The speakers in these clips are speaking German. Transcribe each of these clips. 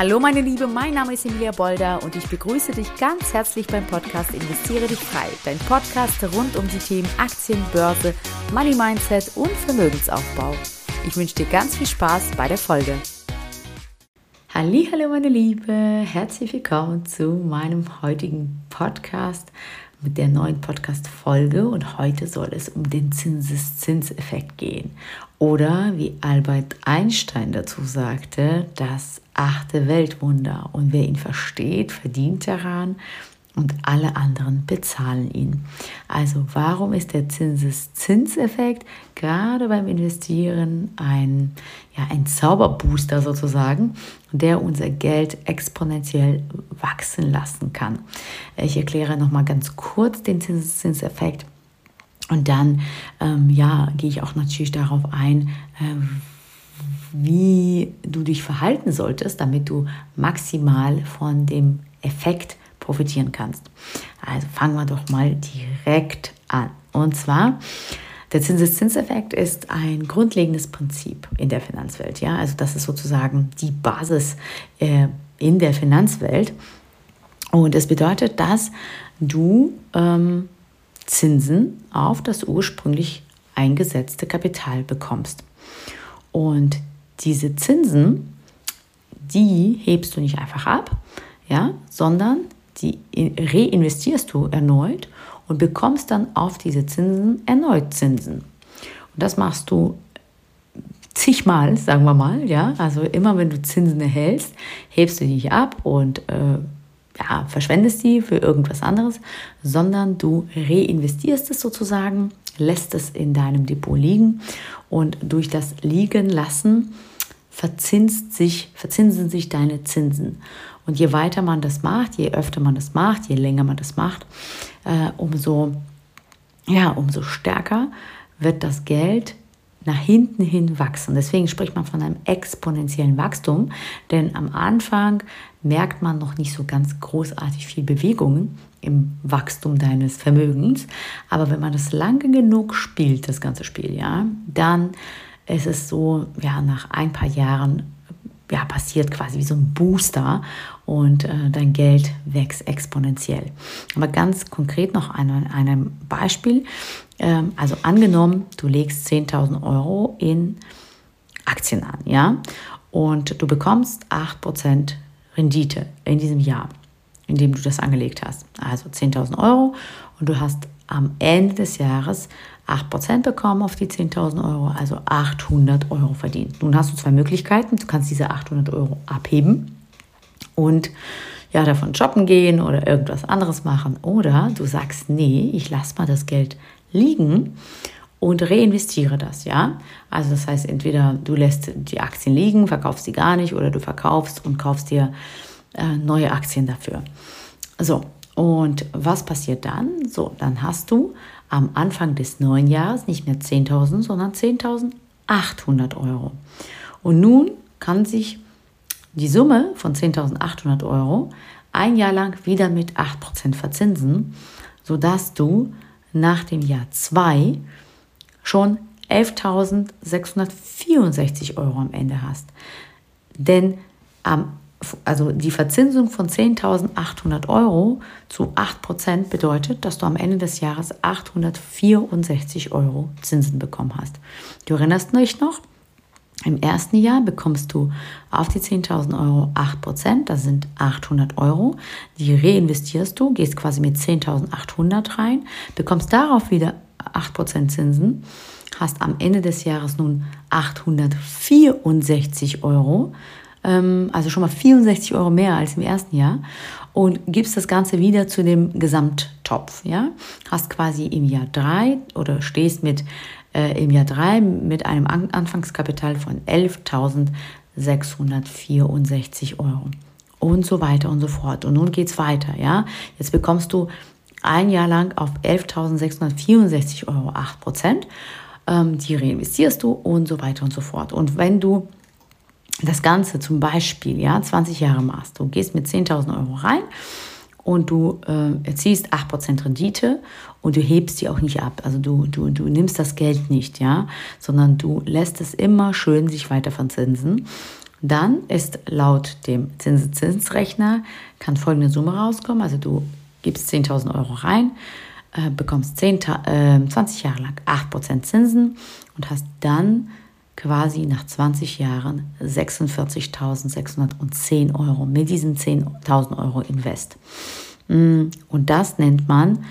Hallo meine Liebe, mein Name ist Emilia Bolder und ich begrüße dich ganz herzlich beim Podcast Investiere dich frei. Dein Podcast rund um die Themen Aktien, Börse, Money Mindset und Vermögensaufbau. Ich wünsche dir ganz viel Spaß bei der Folge. Hallo meine Liebe, herzlich willkommen zu meinem heutigen Podcast mit der neuen Podcast-Folge und heute soll es um den Zinseszinseffekt gehen. Oder wie Albert Einstein dazu sagte, das achte Weltwunder. Und wer ihn versteht, verdient daran und alle anderen bezahlen ihn. Also warum ist der Zinseszinseffekt gerade beim Investieren ein, ja, ein Zauberbooster sozusagen, der unser Geld exponentiell wachsen lassen kann? Ich erkläre nochmal ganz kurz den Zinseszinseffekt. Und dann ähm, ja, gehe ich auch natürlich darauf ein, äh, wie du dich verhalten solltest, damit du maximal von dem Effekt profitieren kannst. Also fangen wir doch mal direkt an. Und zwar, der Zinseszinseffekt ist ein grundlegendes Prinzip in der Finanzwelt. Ja? Also das ist sozusagen die Basis äh, in der Finanzwelt. Und es bedeutet, dass du ähm, Zinsen auf das ursprünglich eingesetzte Kapital bekommst. Und diese Zinsen, die hebst du nicht einfach ab, ja, sondern die reinvestierst du erneut und bekommst dann auf diese Zinsen erneut Zinsen. Und das machst du zigmal, sagen wir mal, ja. Also immer wenn du Zinsen erhältst, hebst du die nicht ab und äh, ja, verschwendest die für irgendwas anderes, sondern du reinvestierst es sozusagen, lässt es in deinem Depot liegen und durch das Liegen lassen verzinst sich, verzinsen sich deine Zinsen. Und je weiter man das macht, je öfter man das macht, je länger man das macht, äh, umso, ja, umso stärker wird das Geld nach hinten hin wachsen. Deswegen spricht man von einem exponentiellen Wachstum, denn am Anfang merkt man noch nicht so ganz großartig viel Bewegungen im Wachstum deines Vermögens. Aber wenn man das lange genug spielt, das ganze Spiel, ja, dann ist es so, ja, nach ein paar Jahren ja, passiert quasi wie so ein Booster und äh, dein Geld wächst exponentiell. Aber ganz konkret noch ein, ein Beispiel. Ähm, also angenommen, du legst 10.000 Euro in Aktien an, ja, und du bekommst 8% Rendite in diesem Jahr, in dem du das angelegt hast. Also 10.000 Euro und du hast am Ende des Jahres 8% bekommen auf die 10.000 Euro, also 800 Euro verdient. Nun hast du zwei Möglichkeiten. Du kannst diese 800 Euro abheben und ja, davon shoppen gehen oder irgendwas anderes machen. Oder du sagst, nee, ich lasse mal das Geld liegen und reinvestiere das, ja. Also das heißt, entweder du lässt die Aktien liegen, verkaufst sie gar nicht oder du verkaufst und kaufst dir äh, neue Aktien dafür. So, und was passiert dann? So, dann hast du am Anfang des neuen Jahres nicht mehr 10.000, sondern 10.800 Euro. Und nun kann sich die Summe von 10.800 Euro ein Jahr lang wieder mit 8% verzinsen, sodass du nach dem Jahr 2 schon 11.664 Euro am Ende hast. Denn am also die Verzinsung von 10.800 Euro zu 8% bedeutet, dass du am Ende des Jahres 864 Euro Zinsen bekommen hast. Du erinnerst dich noch? Im ersten Jahr bekommst du auf die 10.000 Euro 8%, das sind 800 Euro. Die reinvestierst du, gehst quasi mit 10.800 rein, bekommst darauf wieder 8% Zinsen, hast am Ende des Jahres nun 864 Euro ähm, also schon mal 64 Euro mehr als im ersten Jahr und gibst das Ganze wieder zu dem Gesamttopf. Ja? Hast quasi im Jahr drei oder stehst mit äh, im Jahr drei mit einem An Anfangskapital von 11.664 Euro und so weiter und so fort. Und nun geht es weiter. Ja? Jetzt bekommst du ein Jahr lang auf 11.664 Euro 8 Prozent. Ähm, die reinvestierst du und so weiter und so fort. Und wenn du das Ganze zum Beispiel, ja, 20 Jahre machst, du gehst mit 10.000 Euro rein und du äh, erzielst 8% Rendite und du hebst die auch nicht ab. Also du, du, du nimmst das Geld nicht, ja, sondern du lässt es immer schön sich weiter verzinsen. Dann ist laut dem Zinseszinsrechner kann folgende Summe rauskommen. Also du gibst 10.000 Euro rein, äh, bekommst 10, äh, 20 Jahre lang 8% Zinsen und hast dann quasi nach 20 Jahren 46.610 Euro mit diesen 10.000 Euro Invest. Mm, und das nennt man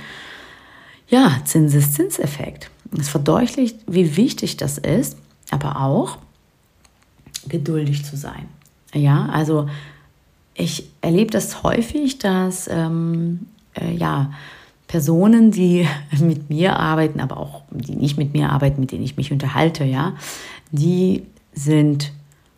ja Zinseszinseffekt. Es verdeutlicht, wie wichtig das ist, aber auch geduldig zu sein. Ja, also ich erlebe das häufig, dass ähm, äh, ja, Personen, die mit mir arbeiten, aber auch die nicht mit mir arbeiten, mit denen ich mich unterhalte, ja, die sind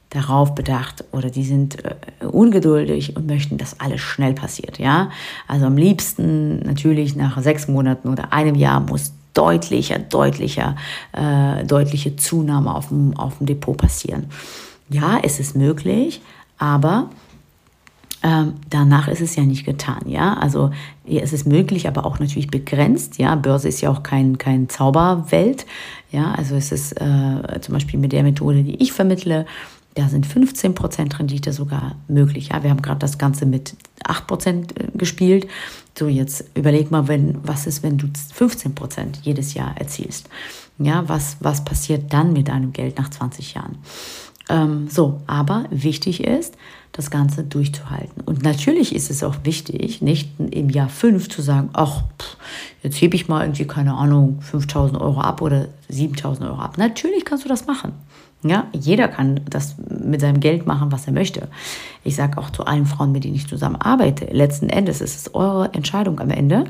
darauf bedacht oder die sind äh, ungeduldig und möchten, dass alles schnell passiert, ja. Also am liebsten natürlich nach sechs Monaten oder einem Jahr muss deutlicher, deutlicher, äh, deutliche Zunahme auf dem, auf dem Depot passieren. Ja, es ist möglich, aber ähm, danach ist es ja nicht getan, ja. Also es ist möglich, aber auch natürlich begrenzt, ja. Börse ist ja auch kein, kein Zauberwelt, ja. Also es ist äh, zum Beispiel mit der Methode, die ich vermittle, da sind 15% Rendite sogar möglich. Ja, wir haben gerade das Ganze mit 8% äh, gespielt. So, jetzt überleg mal, wenn, was ist, wenn du 15% jedes Jahr erzielst? Ja, was, was passiert dann mit deinem Geld nach 20 Jahren? Ähm, so, aber wichtig ist, das Ganze durchzuhalten. Und natürlich ist es auch wichtig, nicht im Jahr 5 zu sagen, ach, jetzt hebe ich mal irgendwie, keine Ahnung, 5000 Euro ab oder 7000 Euro ab. Natürlich kannst du das machen. Ja, jeder kann das mit seinem Geld machen, was er möchte. Ich sage auch zu allen Frauen, mit denen ich zusammen arbeite, letzten Endes ist es eure Entscheidung am Ende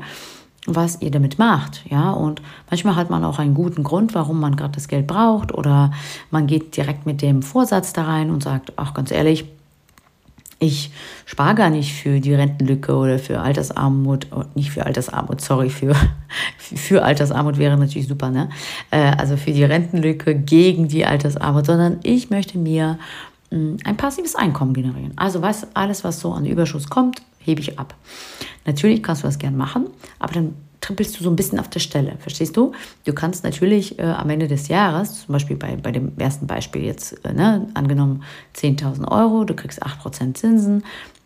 was ihr damit macht, ja. Und manchmal hat man auch einen guten Grund, warum man gerade das Geld braucht, oder man geht direkt mit dem Vorsatz da rein und sagt, ach ganz ehrlich, ich spare gar nicht für die Rentenlücke oder für Altersarmut, oh, nicht für Altersarmut, sorry, für, für Altersarmut wäre natürlich super, ne? Äh, also für die Rentenlücke gegen die Altersarmut, sondern ich möchte mir hm, ein passives Einkommen generieren. Also was, alles, was so an Überschuss kommt, hebe ich ab. Natürlich kannst du das gern machen, aber dann trippelst du so ein bisschen auf der Stelle, verstehst du? Du kannst natürlich äh, am Ende des Jahres, zum Beispiel bei, bei dem ersten Beispiel jetzt, äh, ne, angenommen 10.000 Euro, du kriegst 8% Zinsen,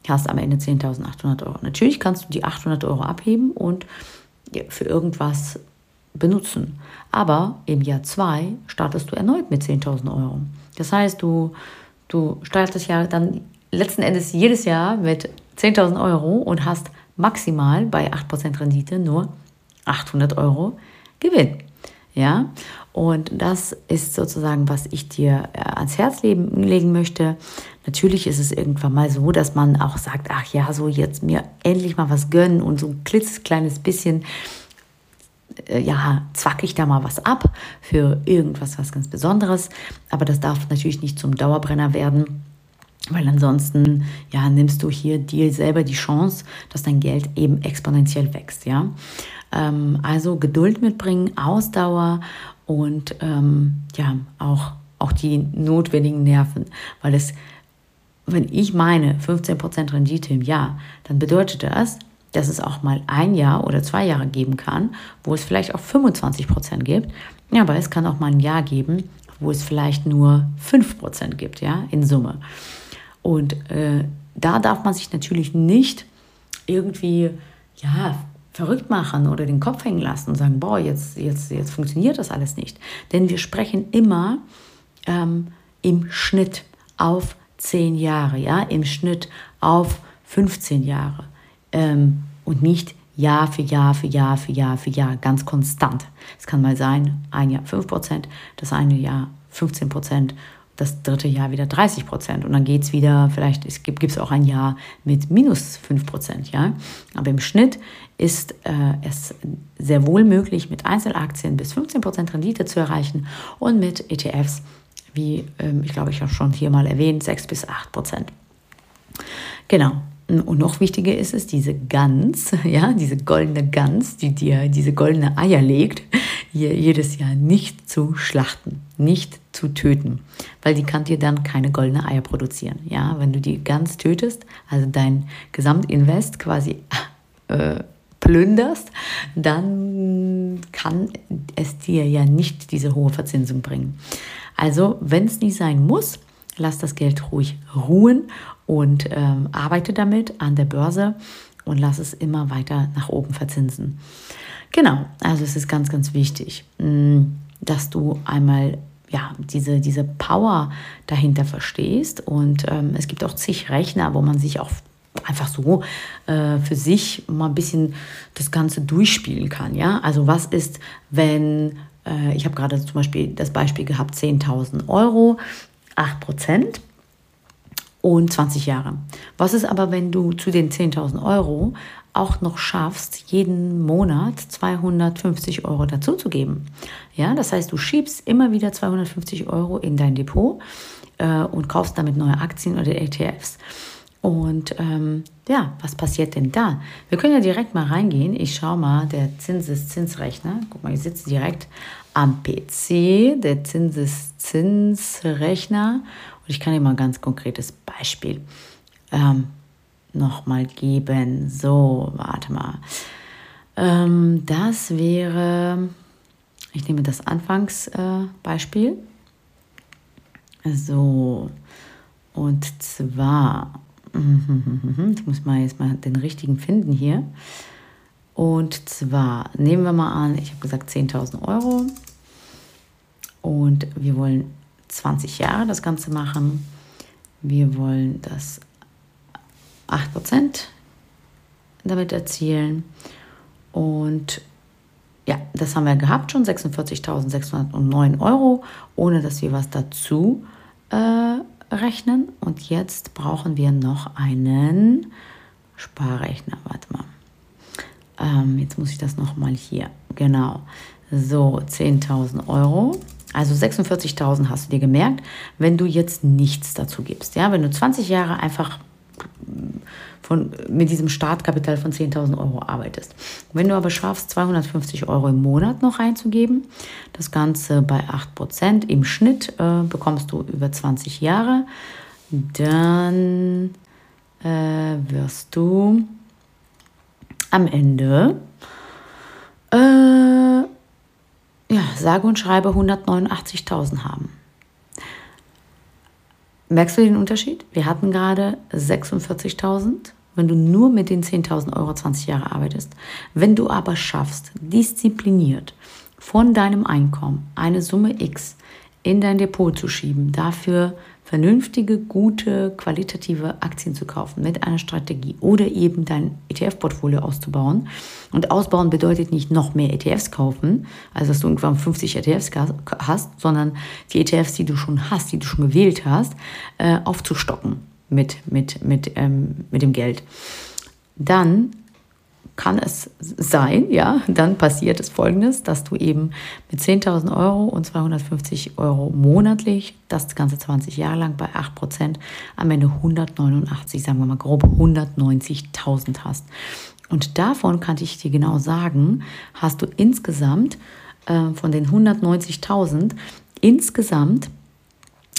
hast am Ende 10.800 Euro. Natürlich kannst du die 800 Euro abheben und ja, für irgendwas benutzen. Aber im Jahr 2 startest du erneut mit 10.000 Euro. Das heißt, du, du startest ja dann letzten Endes jedes Jahr mit 10.000 Euro und hast maximal bei 8% Rendite nur 800 Euro Gewinn. Ja, und das ist sozusagen, was ich dir äh, ans Herz legen möchte. Natürlich ist es irgendwann mal so, dass man auch sagt, ach ja, so jetzt mir endlich mal was gönnen und so ein klitzekleines bisschen, äh, ja, zwack ich da mal was ab für irgendwas, was ganz Besonderes. Aber das darf natürlich nicht zum Dauerbrenner werden weil ansonsten ja, nimmst du hier dir selber die Chance, dass dein Geld eben exponentiell wächst. Ja? Ähm, also Geduld mitbringen, Ausdauer und ähm, ja, auch, auch die notwendigen Nerven. Weil es, wenn ich meine 15% Rendite im Jahr, dann bedeutet das, dass es auch mal ein Jahr oder zwei Jahre geben kann, wo es vielleicht auch 25% gibt. Ja, aber es kann auch mal ein Jahr geben, wo es vielleicht nur 5% gibt, ja, in Summe. Und äh, da darf man sich natürlich nicht irgendwie, ja, verrückt machen oder den Kopf hängen lassen und sagen, boah, jetzt, jetzt, jetzt funktioniert das alles nicht. Denn wir sprechen immer ähm, im Schnitt auf 10 Jahre, ja, im Schnitt auf 15 Jahre ähm, und nicht Jahr für Jahr für Jahr für Jahr für Jahr ganz konstant. Es kann mal sein, ein Jahr 5%, das eine Jahr 15% das dritte Jahr wieder 30 Prozent und dann geht es wieder, vielleicht es gibt es auch ein Jahr mit minus 5 Prozent, ja. Aber im Schnitt ist äh, es sehr wohl möglich, mit Einzelaktien bis 15 Prozent Rendite zu erreichen und mit ETFs, wie ähm, ich glaube, ich habe schon hier mal erwähnt, 6 bis 8 Prozent. Genau. Und noch wichtiger ist es, diese Gans, ja, diese goldene Gans, die dir diese goldene Eier legt, jedes Jahr nicht zu schlachten, nicht zu töten, weil die kann dir dann keine goldene Eier produzieren. Ja, wenn du die Gans tötest, also dein Gesamtinvest quasi äh, plünderst, dann kann es dir ja nicht diese hohe Verzinsung bringen. Also, wenn es nicht sein muss, lass das Geld ruhig ruhen und ähm, arbeite damit an der Börse und lass es immer weiter nach oben verzinsen. Genau, also es ist ganz, ganz wichtig, mm, dass du einmal ja, diese, diese Power dahinter verstehst. Und ähm, es gibt auch zig Rechner, wo man sich auch einfach so äh, für sich mal ein bisschen das Ganze durchspielen kann. Ja? Also was ist, wenn, äh, ich habe gerade zum Beispiel das Beispiel gehabt, 10.000 Euro, 8 Prozent und 20 Jahre. Was ist aber, wenn du zu den 10.000 Euro auch noch schaffst, jeden Monat 250 Euro dazuzugeben. Ja, das heißt, du schiebst immer wieder 250 Euro in dein Depot äh, und kaufst damit neue Aktien oder ETFs. Und ähm, ja, was passiert denn da? Wir können ja direkt mal reingehen. Ich schaue mal, der Zinseszinsrechner. Guck mal, ich sitze direkt am PC, der Zinseszinsrechner. Und ich kann dir mal ein ganz konkretes Beispiel ähm, nochmal geben. So, warte mal. Ähm, das wäre, ich nehme das Anfangsbeispiel. Äh, so, und zwar, ich muss mal jetzt mal den richtigen finden hier. Und zwar nehmen wir mal an, ich habe gesagt 10.000 Euro und wir wollen 20 Jahre das Ganze machen. Wir wollen das 8% damit erzielen. Und ja, das haben wir gehabt schon, 46.609 Euro, ohne dass wir was dazu äh, rechnen. Und jetzt brauchen wir noch einen Sparrechner. Warte mal. Ähm, jetzt muss ich das nochmal hier. Genau. So, 10.000 Euro. Also 46.000 hast du dir gemerkt, wenn du jetzt nichts dazu gibst. Ja, wenn du 20 Jahre einfach von, mit diesem Startkapital von 10.000 Euro arbeitest. Wenn du aber schaffst, 250 Euro im Monat noch reinzugeben, das Ganze bei 8% im Schnitt äh, bekommst du über 20 Jahre, dann äh, wirst du am Ende äh, sage und schreibe 189.000 haben. Merkst du den Unterschied? Wir hatten gerade 46.000, wenn du nur mit den 10.000 Euro 20 Jahre arbeitest. Wenn du aber schaffst, diszipliniert von deinem Einkommen eine Summe X in dein Depot zu schieben, dafür vernünftige, gute, qualitative Aktien zu kaufen mit einer Strategie oder eben dein ETF-Portfolio auszubauen. Und ausbauen bedeutet nicht noch mehr ETFs kaufen, also dass du irgendwann 50 ETFs hast, sondern die ETFs, die du schon hast, die du schon gewählt hast, äh, aufzustocken mit, mit, mit, ähm, mit dem Geld. Dann kann es sein, ja, dann passiert es folgendes, dass du eben mit 10.000 Euro und 250 Euro monatlich, das Ganze 20 Jahre lang bei 8 Prozent, am Ende 189, sagen wir mal grob 190.000 hast. Und davon kann ich dir genau sagen, hast du insgesamt äh, von den 190.000 insgesamt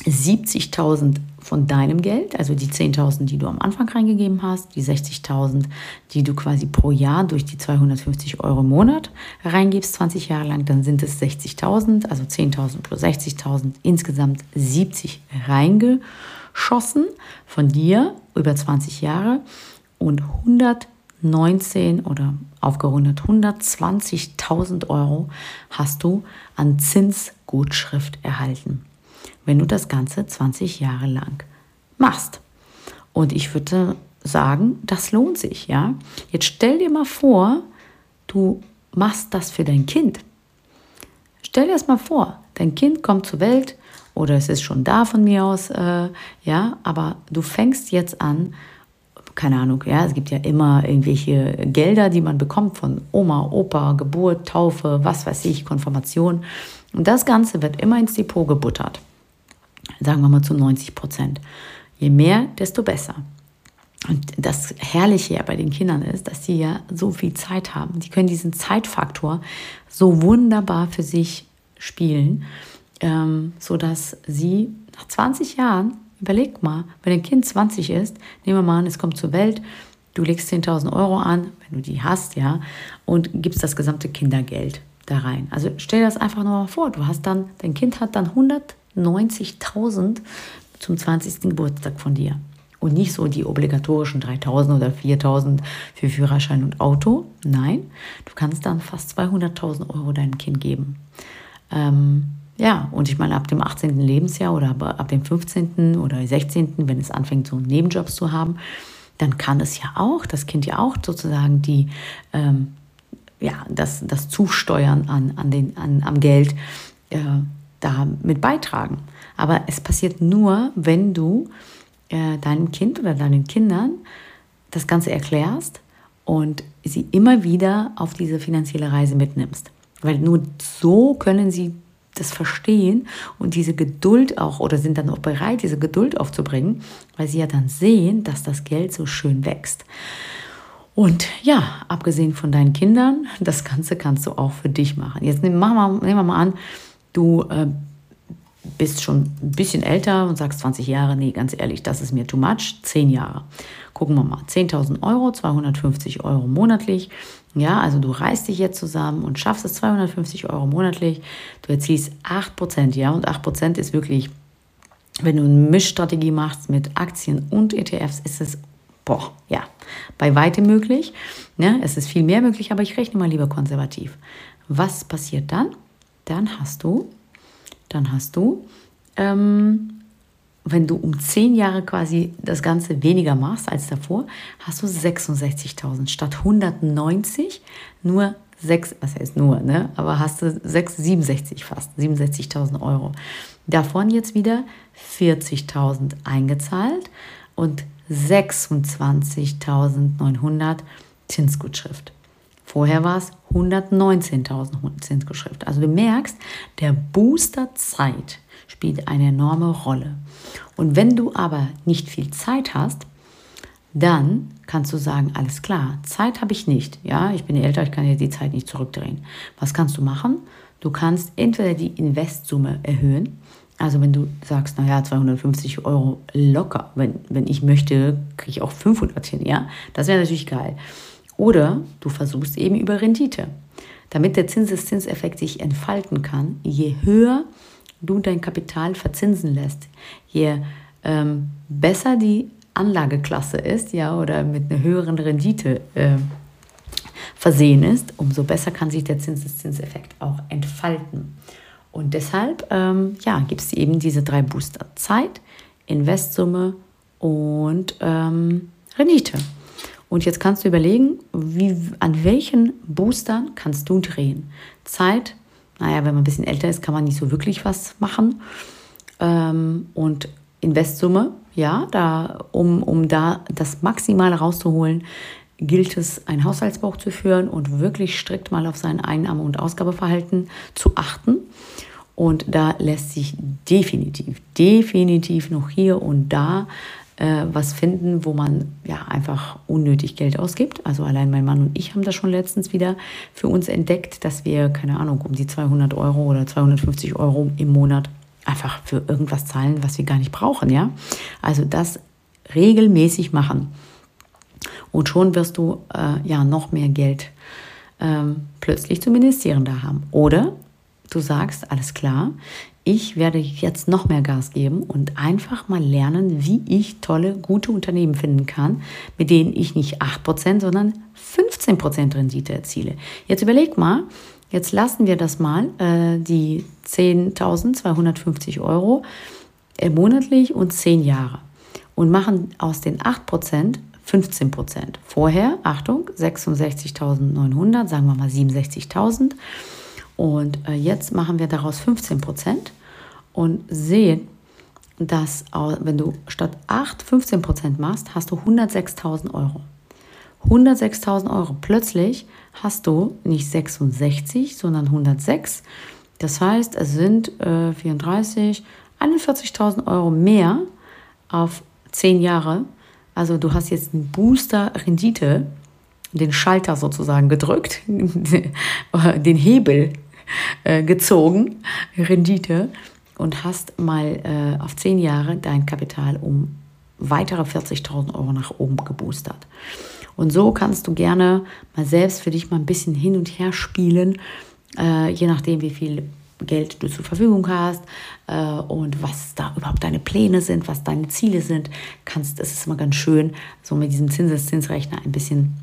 70.000 von deinem Geld, also die 10.000, die du am Anfang reingegeben hast, die 60.000, die du quasi pro Jahr durch die 250 Euro im Monat reingibst, 20 Jahre lang, dann sind es 60.000, also 10.000 plus 60.000, insgesamt 70 reingeschossen von dir über 20 Jahre und 119 oder aufgerundet 120.000 Euro hast du an Zinsgutschrift erhalten wenn du das Ganze 20 Jahre lang machst. Und ich würde sagen, das lohnt sich, ja. Jetzt stell dir mal vor, du machst das für dein Kind. Stell dir das mal vor, dein Kind kommt zur Welt oder es ist schon da von mir aus, äh, ja, aber du fängst jetzt an, keine Ahnung, ja, es gibt ja immer irgendwelche Gelder, die man bekommt von Oma, Opa, Geburt, Taufe, was weiß ich, Konfirmation. Und das Ganze wird immer ins Depot gebuttert sagen wir mal zu 90 Prozent. Je mehr, desto besser. Und das Herrliche ja bei den Kindern ist, dass sie ja so viel Zeit haben. Die können diesen Zeitfaktor so wunderbar für sich spielen, ähm, sodass sie nach 20 Jahren, überleg mal, wenn ein Kind 20 ist, nehmen wir mal an, es kommt zur Welt, du legst 10.000 Euro an, wenn du die hast, ja, und gibst das gesamte Kindergeld da rein. Also stell dir das einfach nur mal vor, du hast dann, dein Kind hat dann 100 90.000 zum 20. Geburtstag von dir. Und nicht so die obligatorischen 3000 oder 4000 für Führerschein und Auto. Nein, du kannst dann fast 200.000 Euro deinem Kind geben. Ähm, ja, und ich meine, ab dem 18. Lebensjahr oder ab dem 15. oder 16., wenn es anfängt, so Nebenjobs zu haben, dann kann es ja auch, das Kind ja auch sozusagen die, ähm, ja, das, das Zusteuern an, an den, an, am Geld äh, da mit beitragen. Aber es passiert nur, wenn du äh, deinem Kind oder deinen Kindern das Ganze erklärst und sie immer wieder auf diese finanzielle Reise mitnimmst. Weil nur so können sie das verstehen und diese Geduld auch oder sind dann auch bereit, diese Geduld aufzubringen, weil sie ja dann sehen, dass das Geld so schön wächst. Und ja, abgesehen von deinen Kindern, das Ganze kannst du auch für dich machen. Jetzt nehmen wir mal, nehmen wir mal an, du äh, bist schon ein bisschen älter und sagst 20 Jahre, nee, ganz ehrlich, das ist mir too much, 10 Jahre. Gucken wir mal, 10.000 Euro, 250 Euro monatlich. Ja, also du reißt dich jetzt zusammen und schaffst es 250 Euro monatlich. Du erzielst 8%, ja, und 8% ist wirklich, wenn du eine Mischstrategie machst mit Aktien und ETFs, ist es, boah, ja, bei weitem möglich. Ne? es ist viel mehr möglich, aber ich rechne mal lieber konservativ. Was passiert dann? Dann hast du, dann hast du ähm, wenn du um zehn Jahre quasi das Ganze weniger machst als davor, hast du 66.000 statt 190 nur 6, was heißt nur, ne? aber hast du 6, 67 fast, 67.000 Euro. Davon jetzt wieder 40.000 eingezahlt und 26.900 Zinsgutschrift. Vorher war es 119.000 Zinsgutschrift. Also du merkst, der Booster Zeit spielt eine enorme Rolle. Und wenn du aber nicht viel Zeit hast, dann kannst du sagen, alles klar, Zeit habe ich nicht. Ja, ich bin älter, ich kann ja die Zeit nicht zurückdrehen. Was kannst du machen? Du kannst entweder die Investsumme erhöhen. Also wenn du sagst, naja, 250 Euro locker, wenn, wenn ich möchte, kriege ich auch 500 hin, ja, das wäre natürlich geil. Oder du versuchst eben über Rendite. Damit der Zinseszinseffekt sich entfalten kann, je höher du dein Kapital verzinsen lässt, je ähm, besser die Anlageklasse ist, ja, oder mit einer höheren Rendite äh, versehen ist, umso besser kann sich der Zinseszinseffekt auch entfalten. Und deshalb ähm, ja, gibt es eben diese drei Booster: Zeit, Investsumme und ähm, Rendite. Und jetzt kannst du überlegen, wie, an welchen Boostern kannst du drehen. Zeit, naja, wenn man ein bisschen älter ist, kann man nicht so wirklich was machen. Ähm, und Investsumme, ja, da, um, um da das Maximale rauszuholen, gilt es, ein Haushaltsbuch zu führen und wirklich strikt mal auf sein Einnahme- und Ausgabeverhalten zu achten. Und da lässt sich definitiv, definitiv noch hier und da äh, was finden, wo man ja einfach unnötig Geld ausgibt. Also allein mein Mann und ich haben das schon letztens wieder für uns entdeckt, dass wir, keine Ahnung, um die 200 Euro oder 250 Euro im Monat einfach für irgendwas zahlen, was wir gar nicht brauchen, ja. Also das regelmäßig machen. Und schon wirst du äh, ja noch mehr Geld ähm, plötzlich zum Investieren da haben. Oder du sagst, alles klar, ich werde jetzt noch mehr Gas geben und einfach mal lernen, wie ich tolle, gute Unternehmen finden kann, mit denen ich nicht 8%, sondern 15% Rendite erziele. Jetzt überleg mal, jetzt lassen wir das mal, äh, die 10.250 Euro äh, monatlich und 10 Jahre und machen aus den 8% 15% Vorher, Achtung, 66.900, sagen wir mal 67.000. Und äh, jetzt machen wir daraus 15 Prozent und sehen, dass wenn du statt 8 15 Prozent machst, hast du 106.000 Euro. 106.000 Euro. Plötzlich hast du nicht 66, sondern 106. Das heißt, es sind äh, 34, 41.000 Euro mehr auf 10 Jahre. Also du hast jetzt einen Booster Rendite, den Schalter sozusagen gedrückt, den Hebel äh, gezogen, Rendite, und hast mal äh, auf zehn Jahre dein Kapital um weitere 40.000 Euro nach oben geboostert. Und so kannst du gerne mal selbst für dich mal ein bisschen hin und her spielen, äh, je nachdem, wie viel Geld du zur Verfügung hast äh, und was da überhaupt deine Pläne sind, was deine Ziele sind, kannst, es ist immer ganz schön, so mit diesem Zinseszinsrechner ein bisschen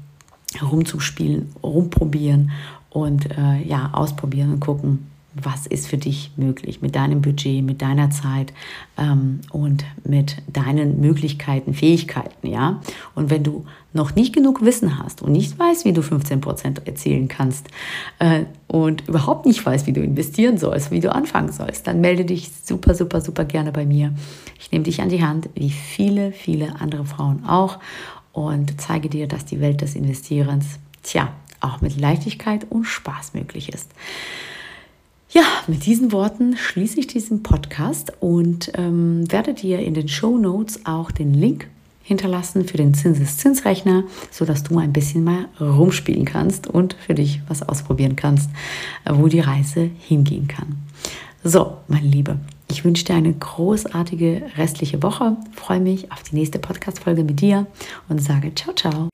rumzuspielen, rumprobieren und äh, ja, ausprobieren und gucken, was ist für dich möglich mit deinem Budget, mit deiner Zeit ähm, und mit deinen Möglichkeiten, Fähigkeiten, ja. Und wenn du noch nicht genug Wissen hast und nicht weißt, wie du 15 Prozent erzielen kannst äh, und überhaupt nicht weißt, wie du investieren sollst, wie du anfangen sollst, dann melde dich super, super, super gerne bei mir. Ich nehme dich an die Hand, wie viele, viele andere Frauen auch und zeige dir, dass die Welt des Investierens, tja, auch mit Leichtigkeit und Spaß möglich ist. Ja, mit diesen Worten schließe ich diesen Podcast und ähm, werde dir in den Show Notes auch den Link hinterlassen für den Zinseszinsrechner, sodass du ein bisschen mal rumspielen kannst und für dich was ausprobieren kannst, äh, wo die Reise hingehen kann. So, meine Liebe, ich wünsche dir eine großartige restliche Woche, freue mich auf die nächste Podcast-Folge mit dir und sage ciao, ciao.